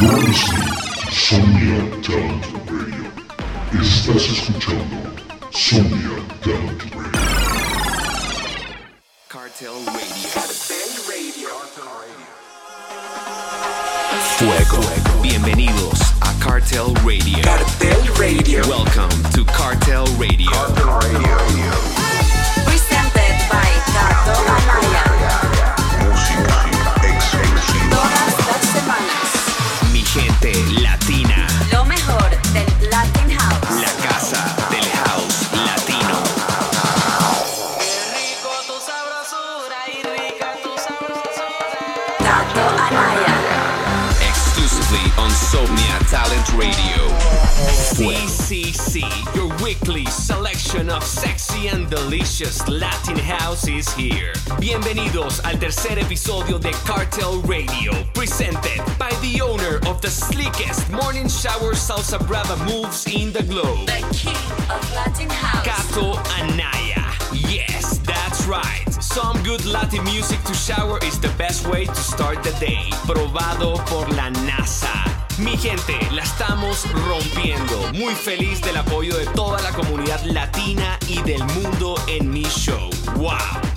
You're listening to Somnia Talent Radio. Estás escuchando Somnia Talent Radio. Cartel Radio. Fuego. Bienvenidos a Cartel Radio. Cartel Radio. Welcome to Cartel Radio. Presented by Tato Amaya. Radio. CCC, your weekly selection of sexy and delicious Latin house is here. Bienvenidos al tercer episodio de Cartel Radio, presented by the owner of the sleekest morning shower salsa brava moves in the globe. The king of Latin House. Tato Amaya. Yes, that's right. Some good Latin music to shower is the best way to start the day. Probado por la NASA. Mi gente, la estamos rompiendo. Muy feliz del apoyo de toda la comunidad latina y del mundo en mi show. ¡Wow!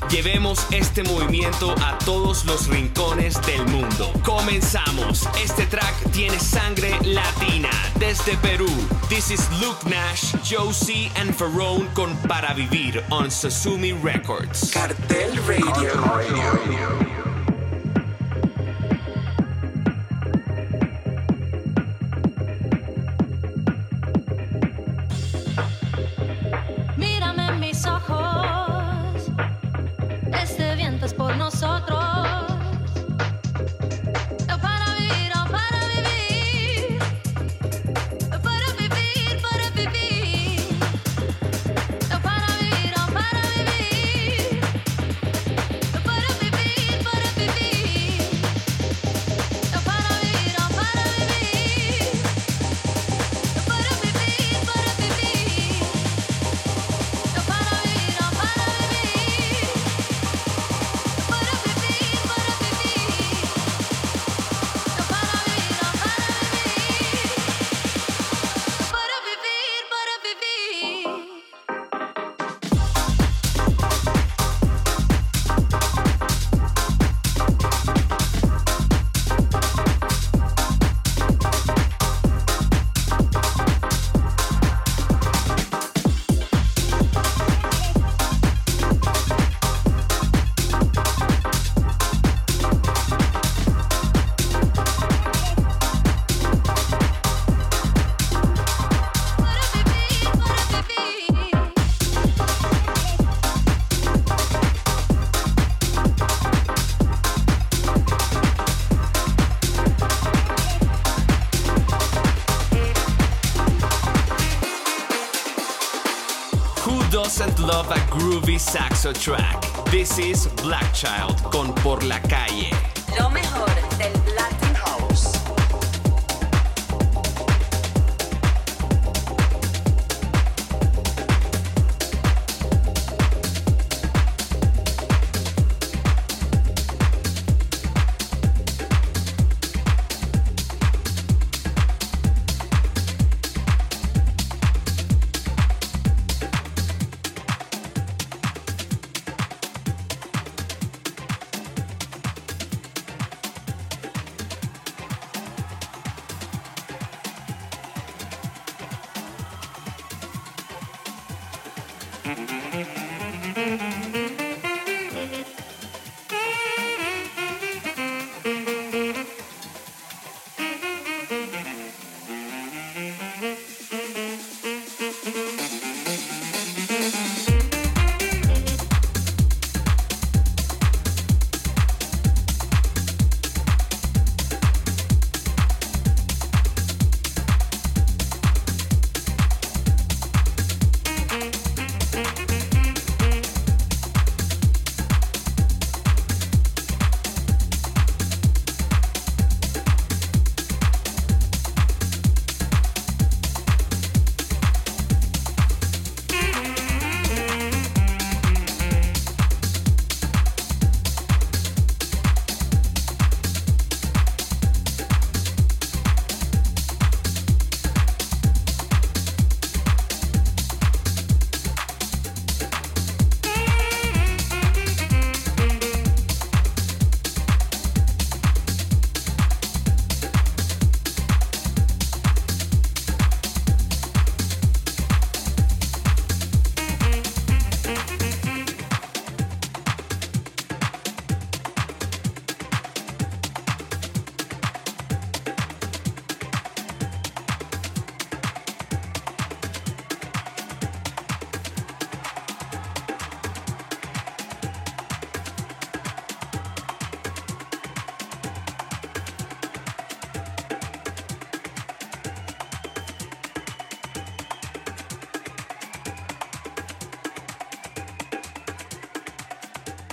Llevemos este movimiento a todos los rincones del mundo. Comenzamos. Este track tiene sangre latina desde Perú. This is Luke Nash, Josie and Ferrone con Para Vivir on Sasumi Records. Cartel Radio. Track? This is Black Child con Por la Calle.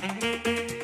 Música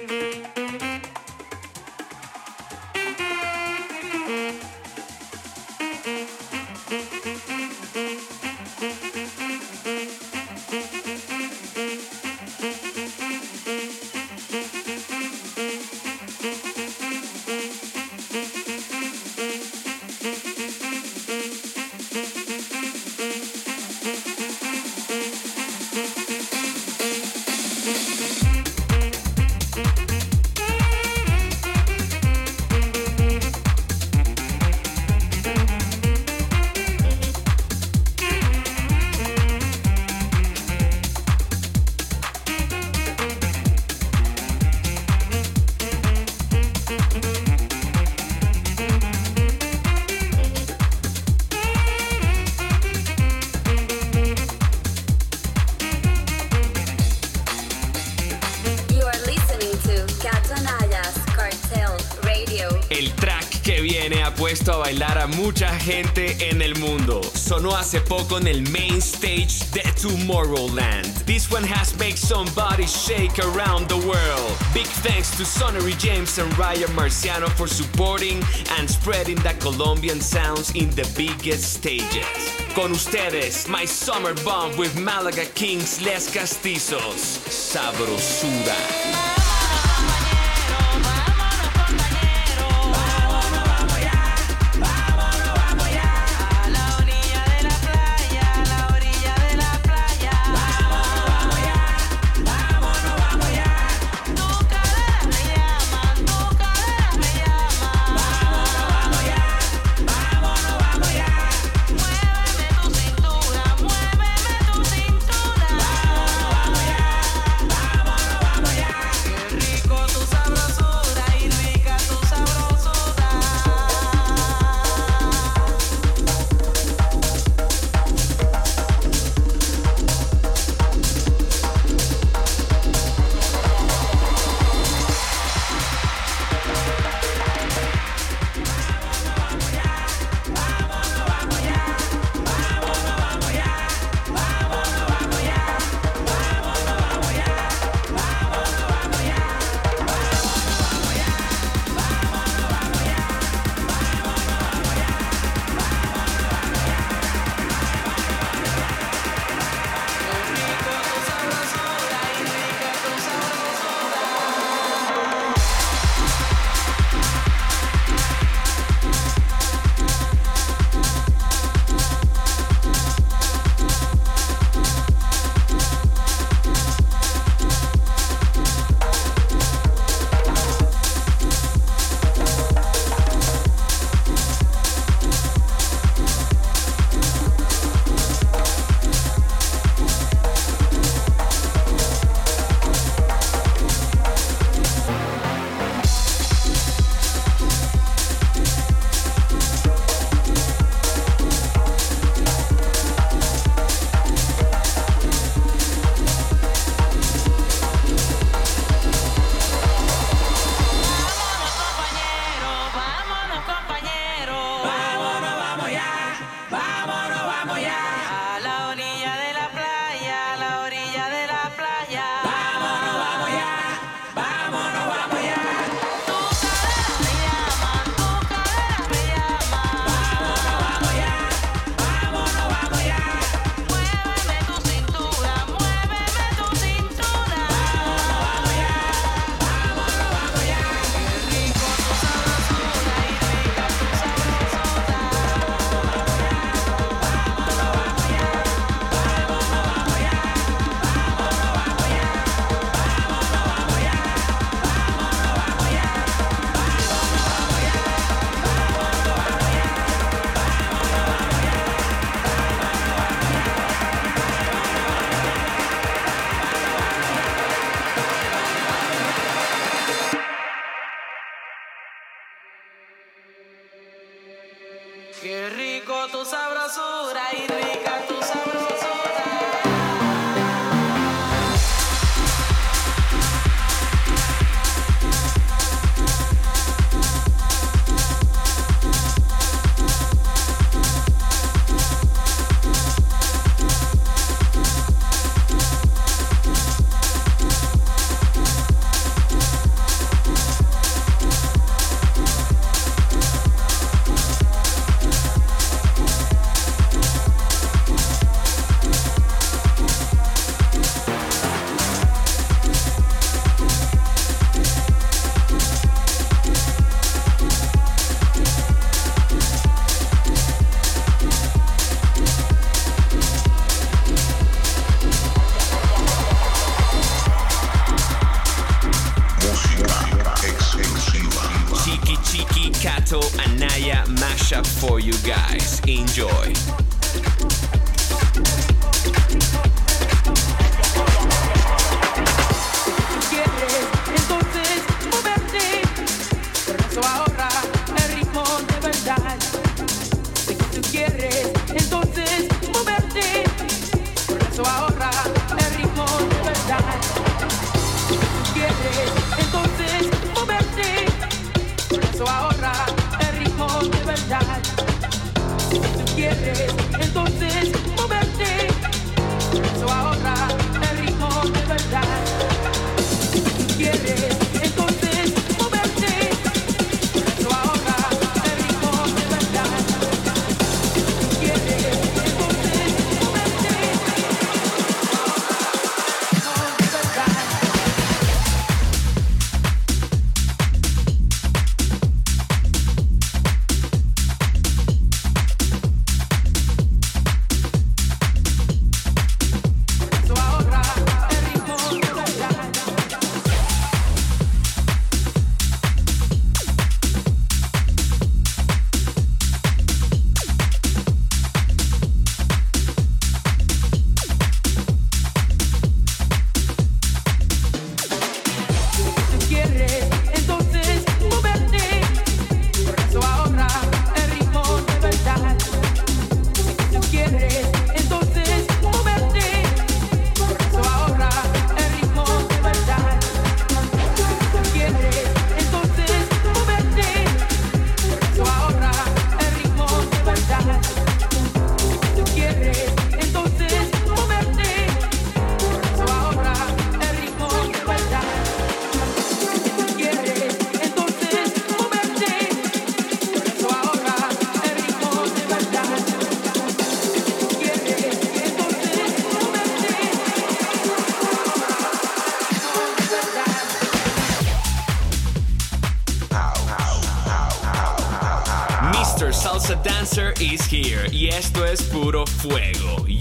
para mucha gente en el mundo. Sonó hace poco en el main stage de Tomorrowland. This one has made somebody shake around the world. Big thanks to Sonnery James and Ryan Marciano for supporting and spreading the Colombian sounds in the biggest stages. Con ustedes, My Summer Bomb with Malaga Kings Les Castizos. Sabrosura. Que tú quieres entonces moverte. Eso ahora el ritmo de verdad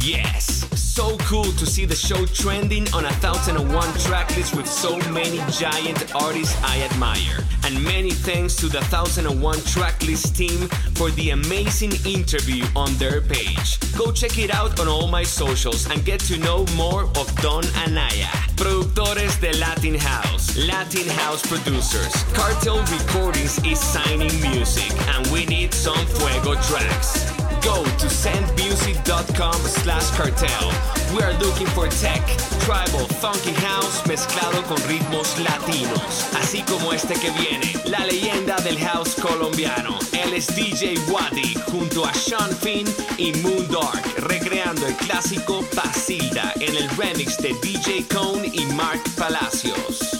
Yes. So cool to see the show trending on a 1001 tracklist with so many giant artists I admire. And many thanks to the 1001 tracklist team for the amazing interview on their page. Go check it out on all my socials and get to know more of Don Amaya. Productores de Latin House, Latin House producers. Cartel Recordings is signing music, and we need some fuego tracks. Go to sendmusic.com slash cartel. We are looking for tech, tribal, funky house mezclado con ritmos latinos. Así como este que viene, la leyenda del house colombiano. Él es DJ Wadi junto a Sean Finn y Moon Dark, recreando el clásico Pasilda en el remix de DJ Cone y Mark Palacios.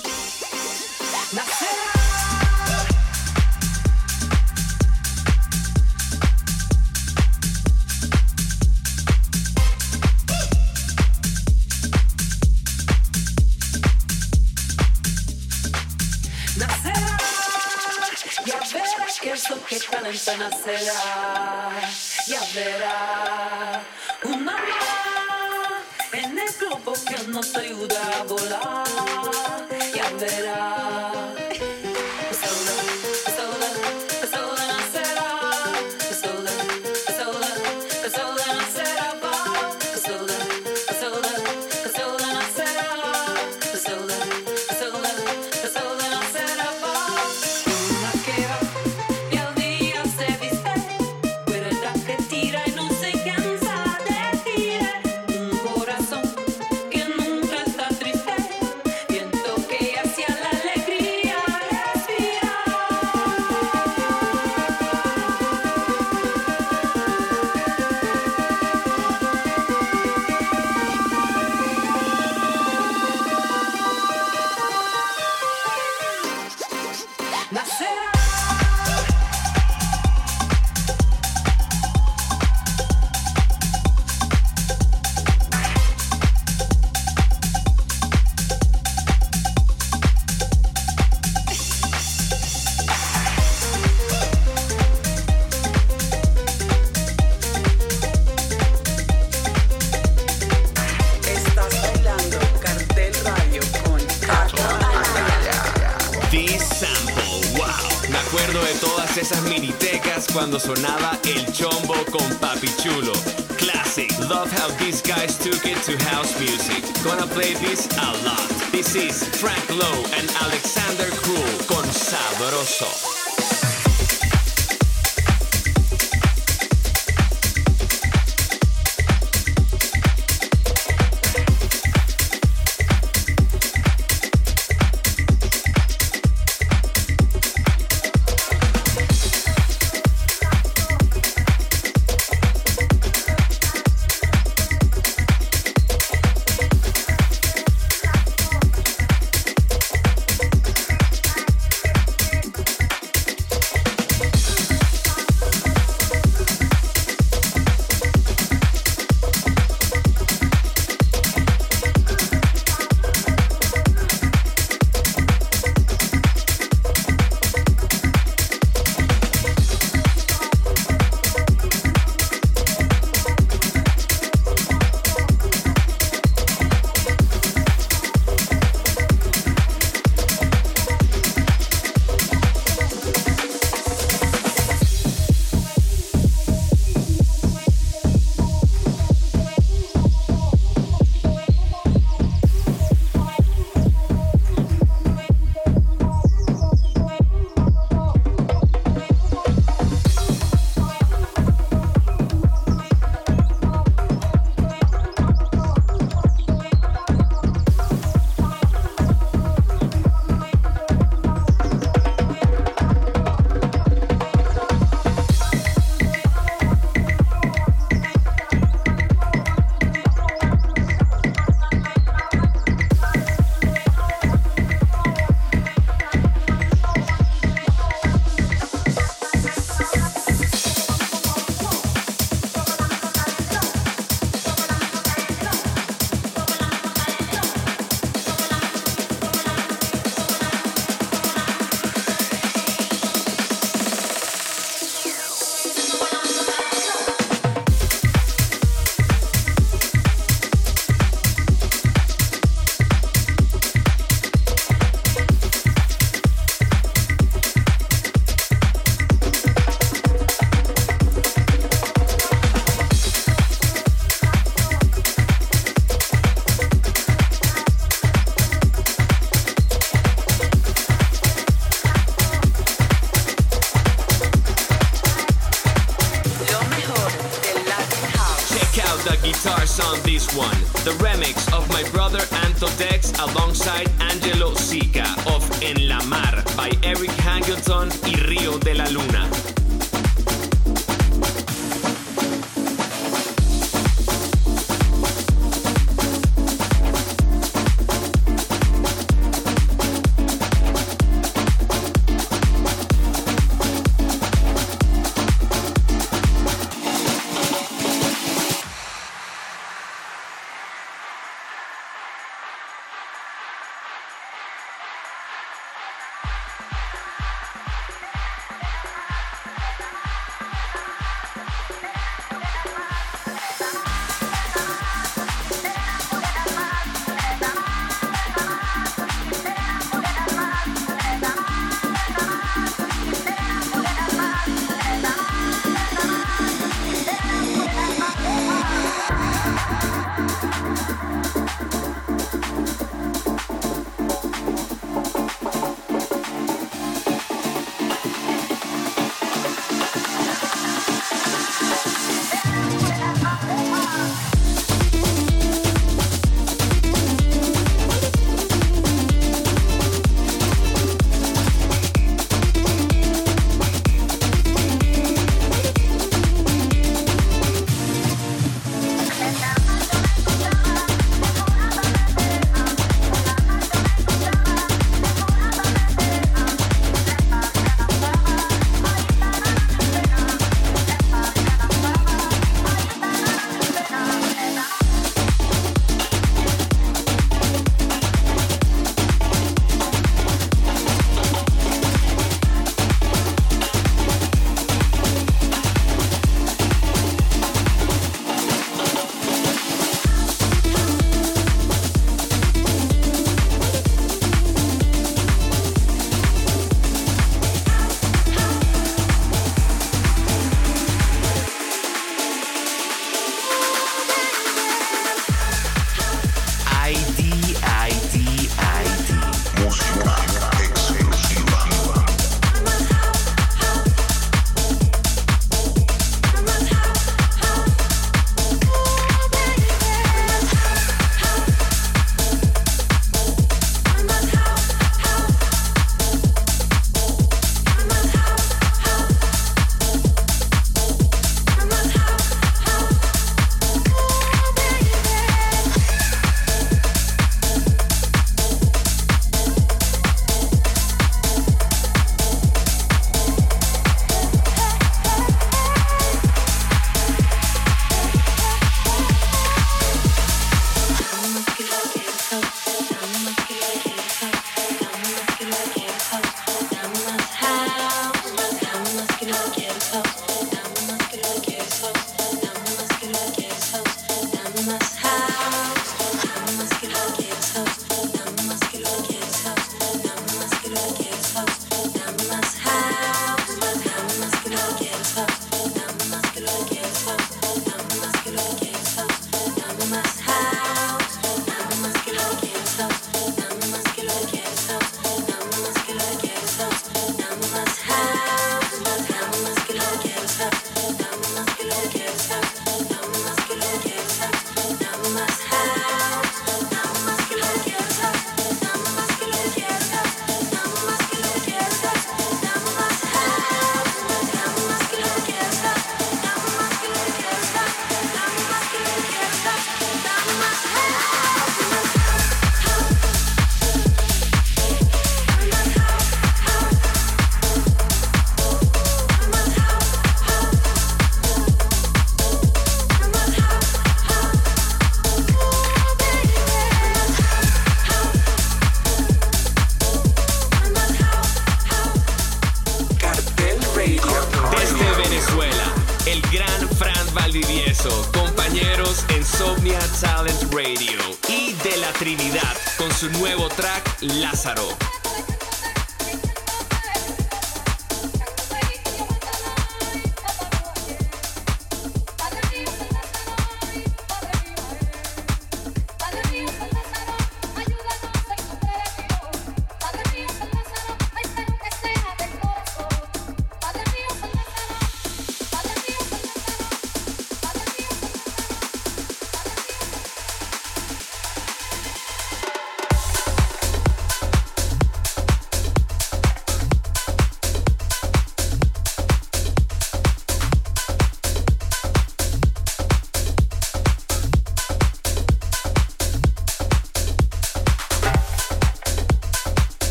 Talento nacerá, ya verá una en el globo que nos ayuda a volar, ya verá. To house music. Gonna play this a lot. This is Frank Lowe and Alexander Krull con Sabroso. other Antho decks alongside Angelo Sica of En la Mar by Eric Hangleton y Rio del.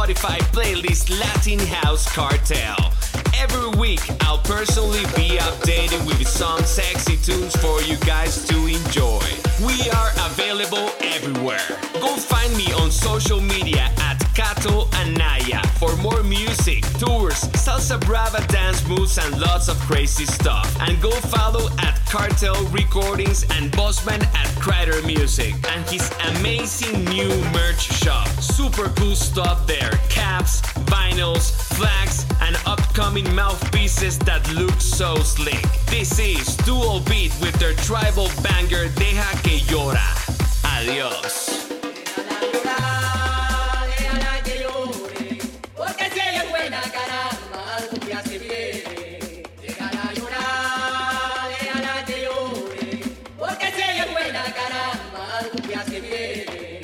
Spotify playlist, Latin House Cartel. Every week, I'll personally be updated with some sexy tunes for you guys to enjoy. We are available everywhere. Go find me on social media at Tato Amaya for more music, tours, salsa brava dance moves, and lots of crazy stuff. And go follow at Cartel Recordings and Bossman at Crider Music and his amazing new merch shop. Super cool stuff there caps, vinyls, flags, and upcoming mouthpieces that look so slick. This is Dual Beat with their tribal banger Deja que llora. Adiós. cumbia se viene.